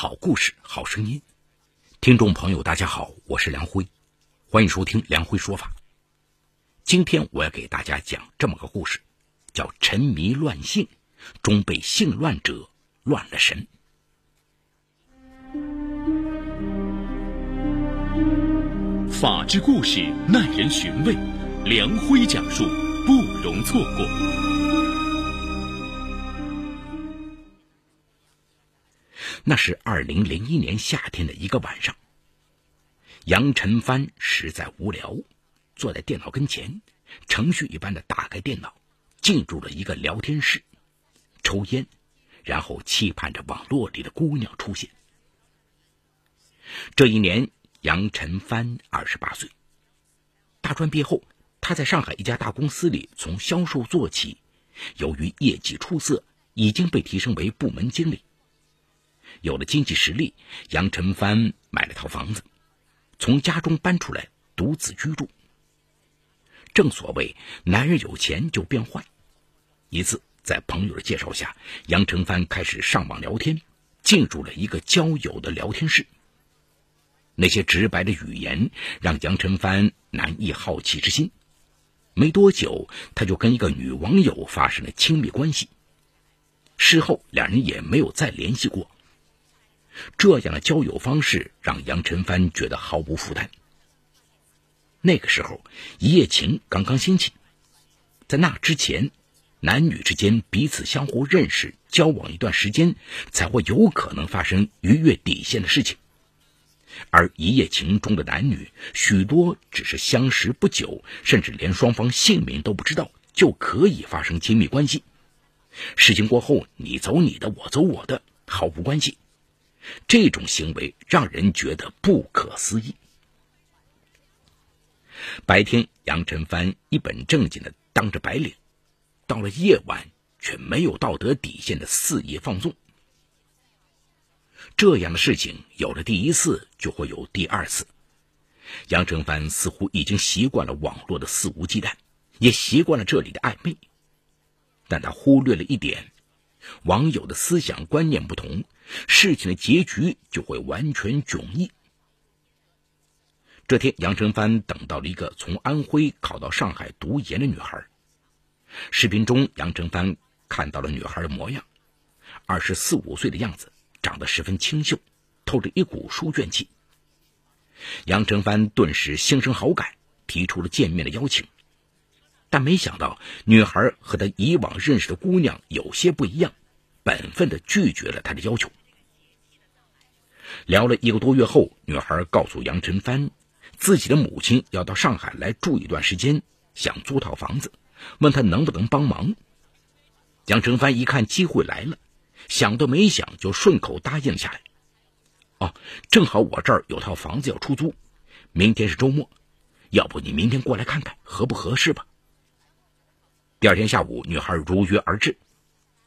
好故事，好声音。听众朋友，大家好，我是梁辉，欢迎收听梁辉说法。今天我要给大家讲这么个故事，叫沉迷乱性，终被性乱者乱了神。法治故事耐人寻味，梁辉讲述不容错过。那是二零零一年夏天的一个晚上，杨晨帆实在无聊，坐在电脑跟前，程序一般的打开电脑，进入了一个聊天室，抽烟，然后期盼着网络里的姑娘出现。这一年，杨晨帆二十八岁，大专毕业后，他在上海一家大公司里从销售做起，由于业绩出色，已经被提升为部门经理。有了经济实力，杨晨帆买了套房子，从家中搬出来独自居住。正所谓男人有钱就变坏。一次在朋友的介绍下，杨晨帆开始上网聊天，进入了一个交友的聊天室。那些直白的语言让杨晨帆难抑好奇之心。没多久，他就跟一个女网友发生了亲密关系。事后，两人也没有再联系过。这样的交友方式让杨晨帆觉得毫无负担。那个时候，一夜情刚刚兴起，在那之前，男女之间彼此相互认识、交往一段时间，才会有可能发生逾越底线的事情。而一夜情中的男女，许多只是相识不久，甚至连双方姓名都不知道，就可以发生亲密关系。事情过后，你走你的，我走我的，毫无关系。这种行为让人觉得不可思议。白天，杨晨帆一本正经的当着白领；到了夜晚，却没有道德底线的肆意放纵。这样的事情有了第一次，就会有第二次。杨晨帆似乎已经习惯了网络的肆无忌惮，也习惯了这里的暧昧，但他忽略了一点。网友的思想观念不同，事情的结局就会完全迥异。这天，杨成帆等到了一个从安徽考到上海读研的女孩。视频中，杨成帆看到了女孩的模样，二十四五岁的样子，长得十分清秀，透着一股书卷气。杨成帆顿时心生好感，提出了见面的邀请。但没想到，女孩和他以往认识的姑娘有些不一样，本分的拒绝了他的要求。聊了一个多月后，女孩告诉杨晨帆，自己的母亲要到上海来住一段时间，想租套房子，问他能不能帮忙。杨晨帆一看机会来了，想都没想就顺口答应下来。哦，正好我这儿有套房子要出租，明天是周末，要不你明天过来看看合不合适吧？第二天下午，女孩如约而至，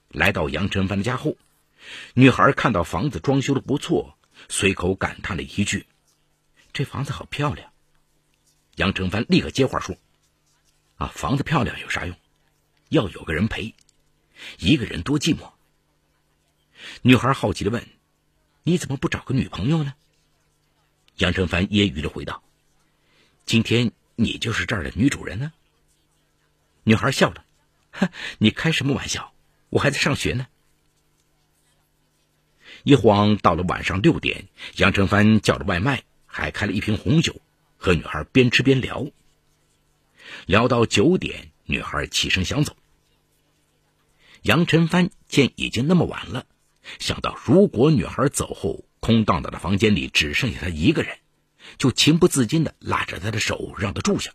来到杨晨帆的家后，女孩看到房子装修的不错，随口感叹了一句：“这房子好漂亮。”杨成帆立刻接话说：“啊，房子漂亮有啥用？要有个人陪，一个人多寂寞。”女孩好奇的问：“你怎么不找个女朋友呢？”杨成帆揶揄的回道：“今天你就是这儿的女主人呢。”女孩笑了，哼，你开什么玩笑？我还在上学呢。一晃到了晚上六点，杨成帆叫了外卖，还开了一瓶红酒，和女孩边吃边聊。聊到九点，女孩起身想走。杨成帆见已经那么晚了，想到如果女孩走后，空荡荡的房间里只剩下他一个人，就情不自禁的拉着她的手，让她住下。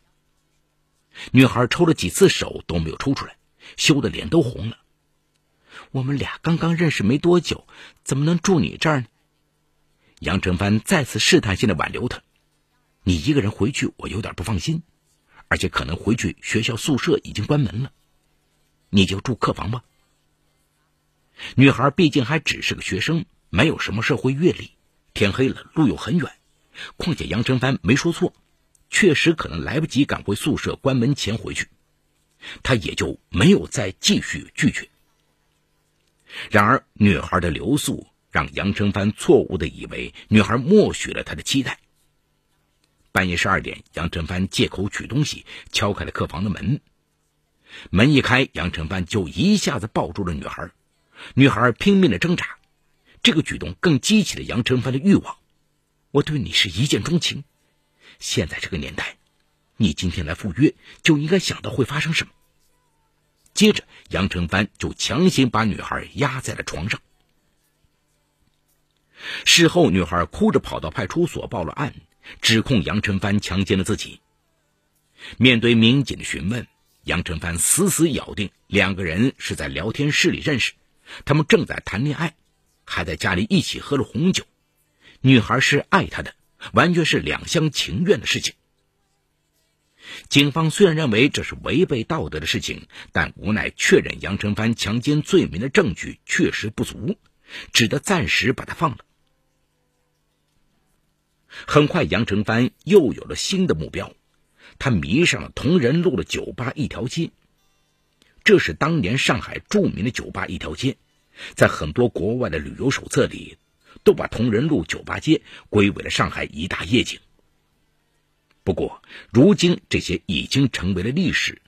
女孩抽了几次手都没有抽出来，羞得脸都红了。我们俩刚刚认识没多久，怎么能住你这儿呢？杨成帆再次试探性的挽留她：“你一个人回去，我有点不放心，而且可能回去学校宿舍已经关门了，你就住客房吧。”女孩毕竟还只是个学生，没有什么社会阅历，天黑了，路又很远，况且杨成帆没说错。确实可能来不及赶回宿舍，关门前回去，他也就没有再继续拒绝。然而，女孩的留宿让杨成帆错误的以为女孩默许了他的期待。半夜十二点，杨成帆借口取东西，敲开了客房的门。门一开，杨成帆就一下子抱住了女孩。女孩拼命的挣扎，这个举动更激起了杨成帆的欲望。我对你是一见钟情。现在这个年代，你今天来赴约，就应该想到会发生什么。接着，杨成帆就强行把女孩压在了床上。事后，女孩哭着跑到派出所报了案，指控杨成帆强奸了自己。面对民警的询问，杨成帆死死咬定两个人是在聊天室里认识，他们正在谈恋爱，还在家里一起喝了红酒。女孩是爱他的，完全是两厢情愿的事情。警方虽然认为这是违背道德的事情，但无奈确认杨成帆强奸罪名的证据确实不足，只得暂时把他放了。很快，杨成帆又有了新的目标，他迷上了同仁路的酒吧一条街。这是当年上海著名的酒吧一条街，在很多国外的旅游手册里，都把同仁路酒吧街归为了上海一大夜景。不过，如今这些已经成为了历史。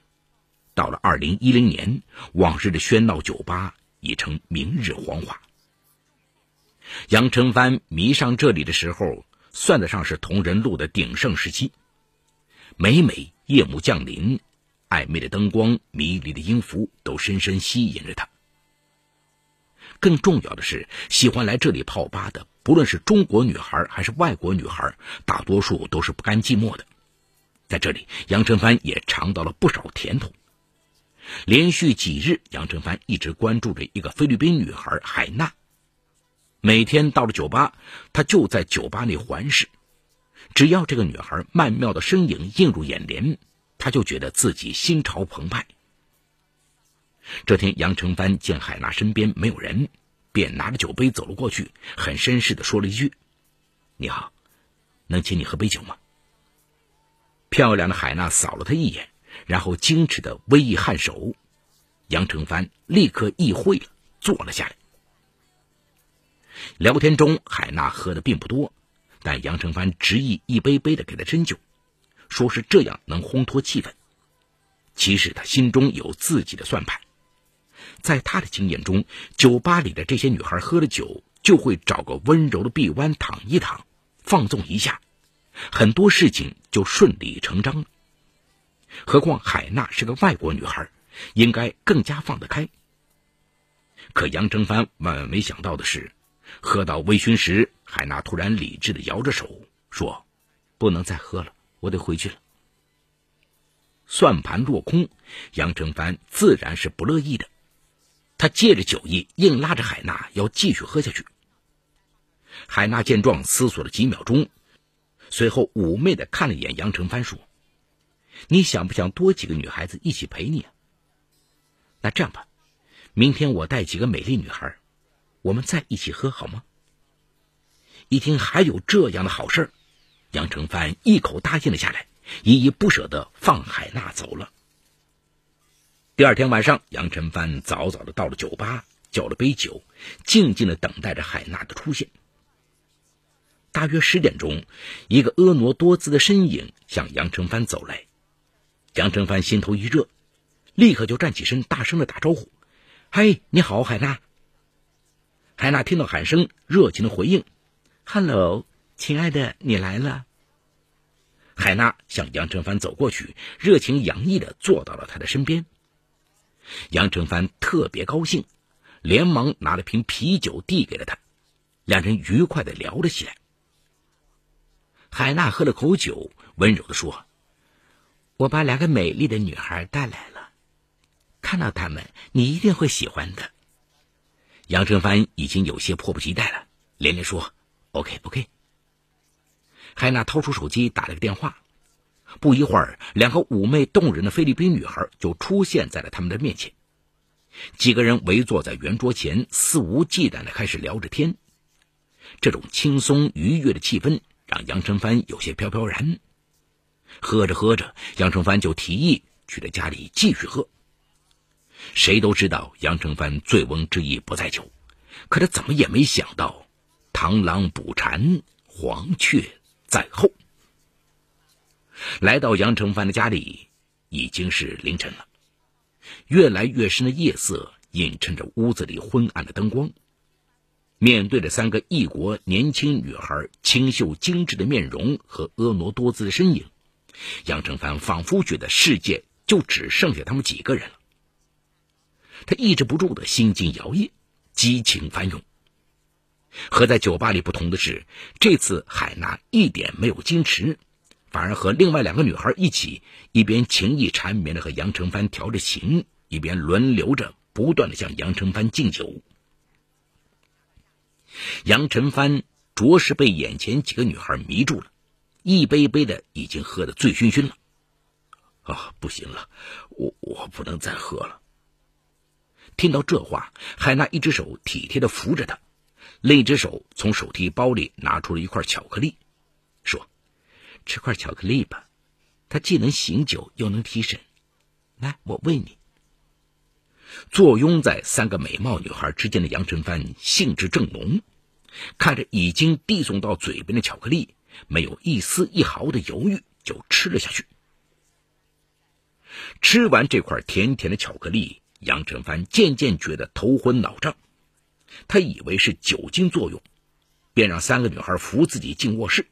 到了二零一零年，往日的喧闹酒吧已成明日黄花。杨成帆迷上这里的时候。算得上是同仁路的鼎盛时期。每每夜幕降临，暧昧的灯光、迷离的音符都深深吸引着他。更重要的是，喜欢来这里泡吧的，不论是中国女孩还是外国女孩，大多数都是不甘寂寞的。在这里，杨成帆也尝到了不少甜头。连续几日，杨成帆一直关注着一个菲律宾女孩海娜。每天到了酒吧，他就在酒吧内环视。只要这个女孩曼妙的身影映入眼帘，他就觉得自己心潮澎湃。这天，杨成帆见海娜身边没有人，便拿着酒杯走了过去，很绅士的说了一句：“你好，能请你喝杯酒吗？”漂亮的海娜扫了他一眼，然后矜持的微一颔首。杨成帆立刻意会了，坐了下来。聊天中，海娜喝的并不多，但杨成帆执意一杯杯的给她斟酒，说是这样能烘托气氛。其实他心中有自己的算盘，在他的经验中，酒吧里的这些女孩喝了酒就会找个温柔的臂弯躺一躺，放纵一下，很多事情就顺理成章了。何况海娜是个外国女孩，应该更加放得开。可杨成帆万万没想到的是。喝到微醺时，海娜突然理智的摇着手说：“不能再喝了，我得回去了。”算盘落空，杨成帆自然是不乐意的。他借着酒意，硬拉着海娜要继续喝下去。海娜见状，思索了几秒钟，随后妩媚的看了一眼杨成帆，说：“你想不想多几个女孩子一起陪你啊？那这样吧，明天我带几个美丽女孩。”我们再一起喝好吗？一听还有这样的好事杨成帆一口答应了下来，依依不舍的放海娜走了。第二天晚上，杨成帆早早的到了酒吧，叫了杯酒，静静的等待着海娜的出现。大约十点钟，一个婀娜多姿的身影向杨成帆走来，杨成帆心头一热，立刻就站起身，大声的打招呼：“嗨，你好，海娜。”海娜听到喊声，热情的回应：“Hello，亲爱的，你来了。”海娜向杨成帆走过去，热情洋溢的坐到了他的身边。杨成帆特别高兴，连忙拿了瓶啤酒递给了他，两人愉快的聊了起来。海娜喝了口酒，温柔的说：“我把两个美丽的女孩带来了，看到她们，你一定会喜欢的。”杨成帆已经有些迫不及待了，连连说：“OK OK。”海娜掏出手机打了个电话，不一会儿，两个妩媚动人的菲律宾女孩就出现在了他们的面前。几个人围坐在圆桌前，肆无忌惮的开始聊着天。这种轻松愉悦的气氛让杨成帆有些飘飘然。喝着喝着，杨成帆就提议去他家里继续喝。谁都知道杨成帆醉翁之意不在酒，可他怎么也没想到，螳螂捕蝉，黄雀在后。来到杨成帆的家里，已经是凌晨了。越来越深的夜色映衬着屋子里昏暗的灯光。面对着三个异国年轻女孩清秀精致的面容和婀娜多姿的身影，杨成帆仿佛觉得世界就只剩下他们几个人了。他抑制不住的心惊摇曳，激情翻涌。和在酒吧里不同的是，这次海娜一点没有矜持，反而和另外两个女孩一起，一边情意缠绵的和杨成帆调着情，一边轮流着不断的向杨成帆敬酒。杨晨帆着实被眼前几个女孩迷住了，一杯杯的已经喝得醉醺醺了。啊，不行了，我我不能再喝了。听到这话，海娜一只手体贴的扶着他，另一只手从手提包里拿出了一块巧克力，：“吃块巧克力吧，它既能醒酒又能提神。来，我喂你。”坐拥在三个美貌女孩之间的杨晨帆兴致正浓，看着已经递送到嘴边的巧克力，没有一丝一毫的犹豫就吃了下去。吃完这块甜甜的巧克力，杨晨帆渐渐觉得头昏脑胀，他以为是酒精作用，便让三个女孩扶自己进卧室。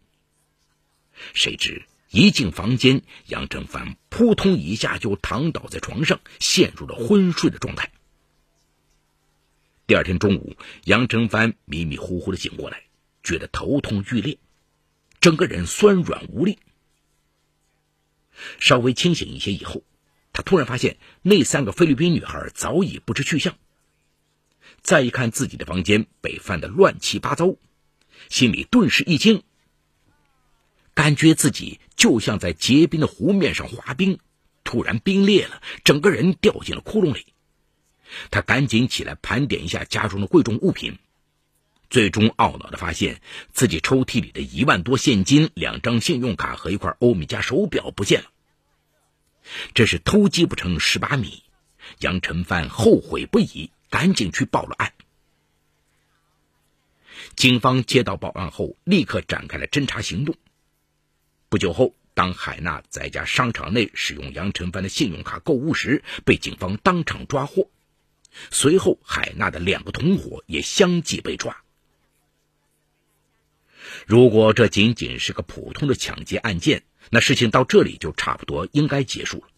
谁知。一进房间，杨正帆扑通一下就躺倒在床上，陷入了昏睡的状态。第二天中午，杨正帆迷迷糊糊的醒过来，觉得头痛欲裂，整个人酸软无力。稍微清醒一些以后，他突然发现那三个菲律宾女孩早已不知去向。再一看自己的房间被翻得乱七八糟，心里顿时一惊。感觉自己就像在结冰的湖面上滑冰，突然冰裂了，整个人掉进了窟窿里。他赶紧起来盘点一下家中的贵重物品，最终懊恼的发现自己抽屉里的一万多现金、两张信用卡和一块欧米茄手表不见了。这是偷鸡不成蚀把米，杨晨帆后悔不已，赶紧去报了案。警方接到报案后，立刻展开了侦查行动。不久后，当海娜在家商场内使用杨晨帆的信用卡购物时，被警方当场抓获。随后，海娜的两个同伙也相继被抓。如果这仅仅是个普通的抢劫案件，那事情到这里就差不多应该结束了。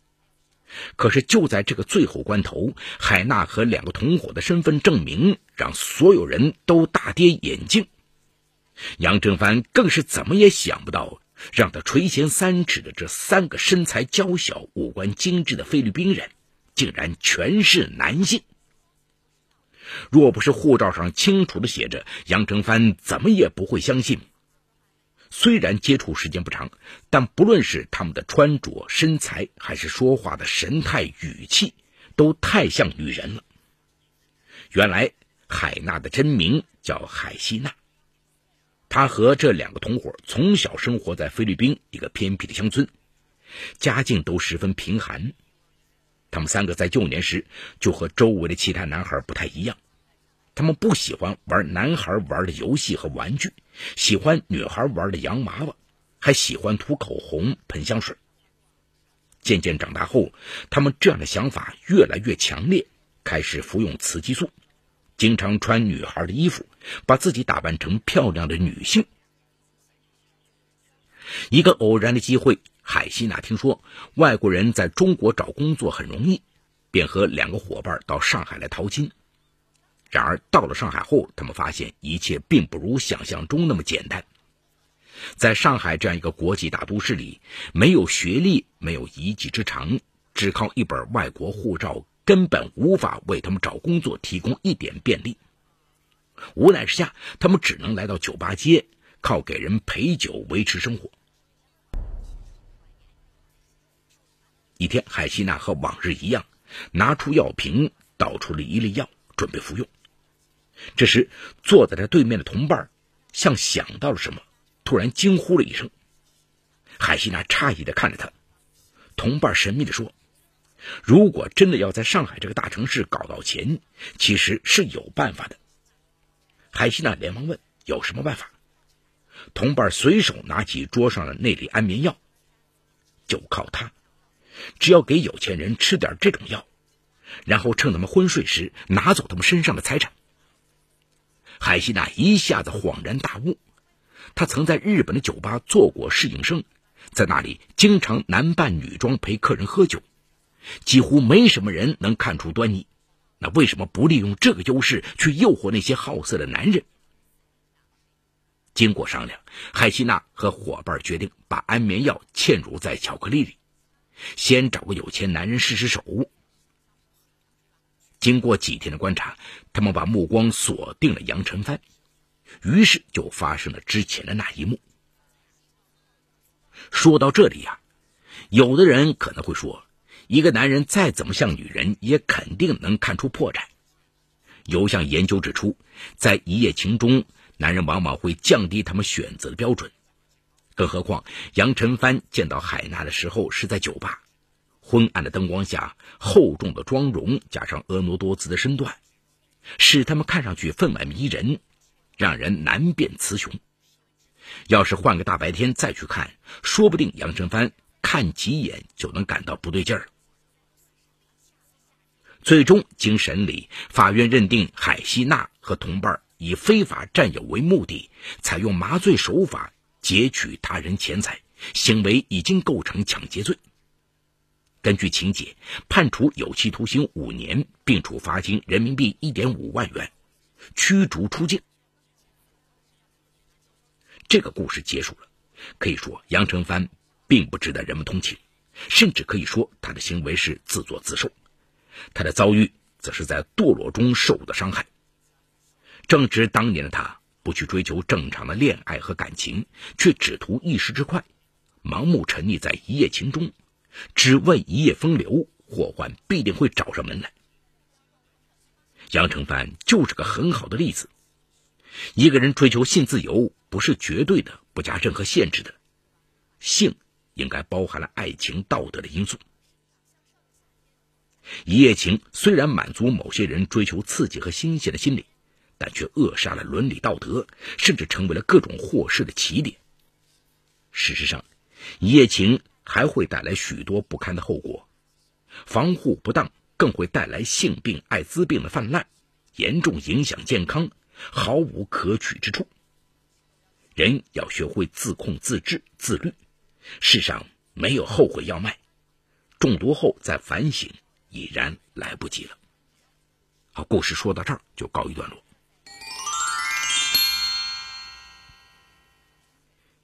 可是，就在这个最后关头，海娜和两个同伙的身份证明让所有人都大跌眼镜。杨正帆更是怎么也想不到。让他垂涎三尺的这三个身材娇小、五官精致的菲律宾人，竟然全是男性。若不是护照上清楚的写着，杨成帆怎么也不会相信。虽然接触时间不长，但不论是他们的穿着、身材，还是说话的神态、语气，都太像女人了。原来海娜的真名叫海西娜。他和这两个同伙从小生活在菲律宾一个偏僻的乡村，家境都十分贫寒。他们三个在幼年时就和周围的其他男孩不太一样，他们不喜欢玩男孩玩的游戏和玩具，喜欢女孩玩的洋娃娃，还喜欢涂口红、喷香水。渐渐长大后，他们这样的想法越来越强烈，开始服用雌激素。经常穿女孩的衣服，把自己打扮成漂亮的女性。一个偶然的机会，海西娜听说外国人在中国找工作很容易，便和两个伙伴到上海来淘金。然而到了上海后，他们发现一切并不如想象中那么简单。在上海这样一个国际大都市里，没有学历，没有一技之长，只靠一本外国护照。根本无法为他们找工作提供一点便利。无奈之下，他们只能来到酒吧街，靠给人陪酒维持生活。一天，海西娜和往日一样，拿出药瓶，倒出了一粒药，准备服用。这时，坐在他对面的同伴像想到了什么，突然惊呼了一声。海西娜诧异的看着他，同伴神秘的说。如果真的要在上海这个大城市搞到钱，其实是有办法的。海西娜连忙问：“有什么办法？同伴随手拿起桌上的那粒安眠药，就靠它，只要给有钱人吃点这种药，然后趁他们昏睡时拿走他们身上的财产。海西娜一下子恍然大悟，他曾在日本的酒吧做过侍应生，在那里经常男扮女装陪客人喝酒，几乎没什么人能看出端倪。那为什么不利用这个优势去诱惑那些好色的男人？经过商量，海西娜和伙伴决定把安眠药嵌入在巧克力里，先找个有钱男人试试手。经过几天的观察，他们把目光锁定了杨晨帆，于是就发生了之前的那一幕。说到这里呀，有的人可能会说，一个男人再怎么像女人，也肯定能看出破绽。有项研究指出，在一夜情中。男人往往会降低他们选择的标准，更何况杨晨帆见到海娜的时候是在酒吧，昏暗的灯光下，厚重的妆容加上婀娜多姿的身段，使他们看上去分外迷人，让人难辨雌雄。要是换个大白天再去看，说不定杨晨帆看几眼就能感到不对劲儿。最终经审理，法院认定海西娜和同伴。以非法占有为目的，采用麻醉手法劫取他人钱财，行为已经构成抢劫罪。根据情节，判处有期徒刑五年，并处罚金人民币一点五万元，驱逐出境。这个故事结束了。可以说，杨成帆并不值得人们同情，甚至可以说他的行为是自作自受。他的遭遇，则是在堕落中受的伤害。正值当年的他不去追求正常的恋爱和感情，却只图一时之快，盲目沉溺在一夜情中，只为一夜风流，祸患必定会找上门来。杨成帆就是个很好的例子。一个人追求性自由，不是绝对的、不加任何限制的，性应该包含了爱情、道德的因素。一夜情虽然满足某些人追求刺激和新鲜的心理。但却扼杀了伦理道德，甚至成为了各种祸事的起点。事实上，一夜情还会带来许多不堪的后果，防护不当更会带来性病、艾滋病的泛滥，严重影响健康，毫无可取之处。人要学会自控、自制、自律。世上没有后悔药卖，中毒后再反省已然来不及了。好，故事说到这儿就告一段落。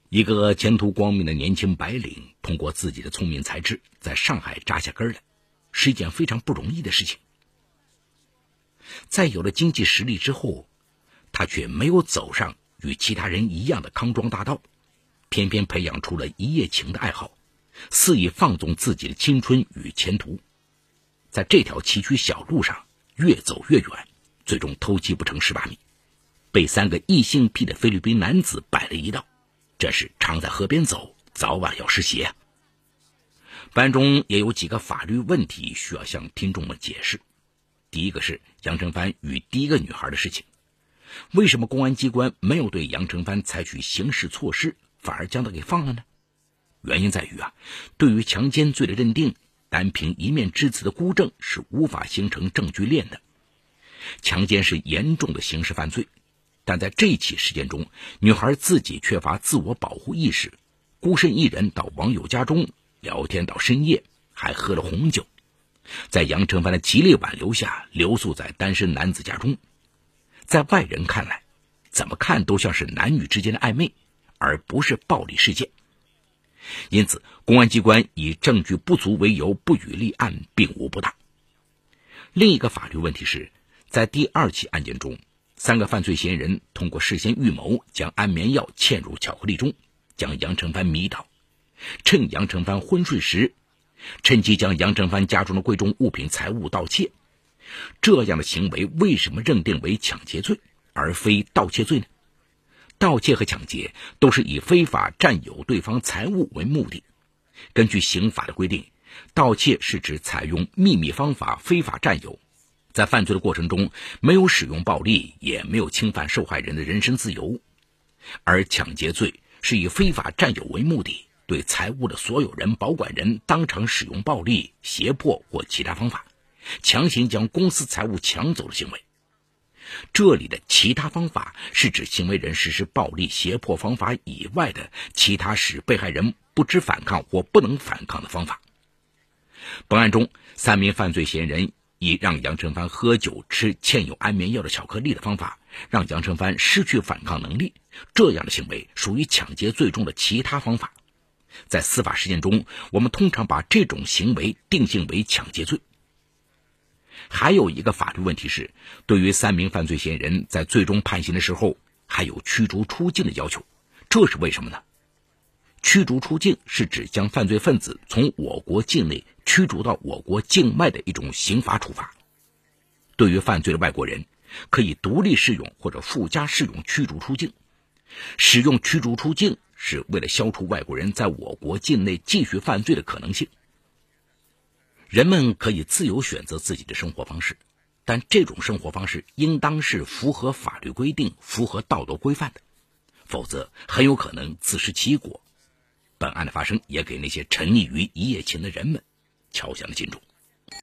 一个前途光明的年轻白领，通过自己的聪明才智，在上海扎下根来，是一件非常不容易的事情。在有了经济实力之后，他却没有走上与其他人一样的康庄大道，偏偏培养出了一夜情的爱好，肆意放纵自己的青春与前途，在这条崎岖小路上越走越远，最终偷鸡不成蚀把米，被三个异性癖的菲律宾男子摆了一道。这是常在河边走，早晚要湿鞋。班中也有几个法律问题需要向听众们解释。第一个是杨成帆与第一个女孩的事情，为什么公安机关没有对杨成帆采取刑事措施，反而将他给放了呢？原因在于啊，对于强奸罪的认定，单凭一面之词的孤证是无法形成证据链的。强奸是严重的刑事犯罪。但在这起事件中，女孩自己缺乏自我保护意识，孤身一人到网友家中聊天到深夜，还喝了红酒，在杨成帆的极力挽留下留宿在单身男子家中。在外人看来，怎么看都像是男女之间的暧昧，而不是暴力事件。因此，公安机关以证据不足为由不予立案，并无不当。另一个法律问题是，在第二起案件中。三个犯罪嫌疑人通过事先预谋，将安眠药嵌入巧克力中，将杨成帆迷倒，趁杨成帆昏睡时，趁机将杨成帆家中的贵重物品财物盗窃。这样的行为为什么认定为抢劫罪而非盗窃罪呢？盗窃和抢劫都是以非法占有对方财物为目的。根据刑法的规定，盗窃是指采用秘密方法非法占有。在犯罪的过程中，没有使用暴力，也没有侵犯受害人的人身自由，而抢劫罪是以非法占有为目的，对财物的所有人、保管人当场使用暴力、胁迫或其他方法，强行将公司财物抢走的行为。这里的其他方法是指行为人实施暴力胁迫方法以外的其他使被害人不知反抗或不能反抗的方法。本案中，三名犯罪嫌疑人以让杨成帆喝酒、吃嵌有安眠药的巧克力的方法，让杨成帆失去反抗能力。这样的行为属于抢劫罪中的其他方法。在司法实践中，我们通常把这种行为定性为抢劫罪。还有一个法律问题是，对于三名犯罪嫌疑人在最终判刑的时候，还有驱逐出境的要求。这是为什么呢？驱逐出境是指将犯罪分子从我国境内驱逐到我国境外的一种刑罚处罚。对于犯罪的外国人，可以独立适用或者附加适用驱逐出境。使用驱逐出境是为了消除外国人在我国境内继续犯罪的可能性。人们可以自由选择自己的生活方式，但这种生活方式应当是符合法律规定、符合道德规范的，否则很有可能自食其果。本案的发生也给那些沉溺于一夜情的人们敲响了警钟。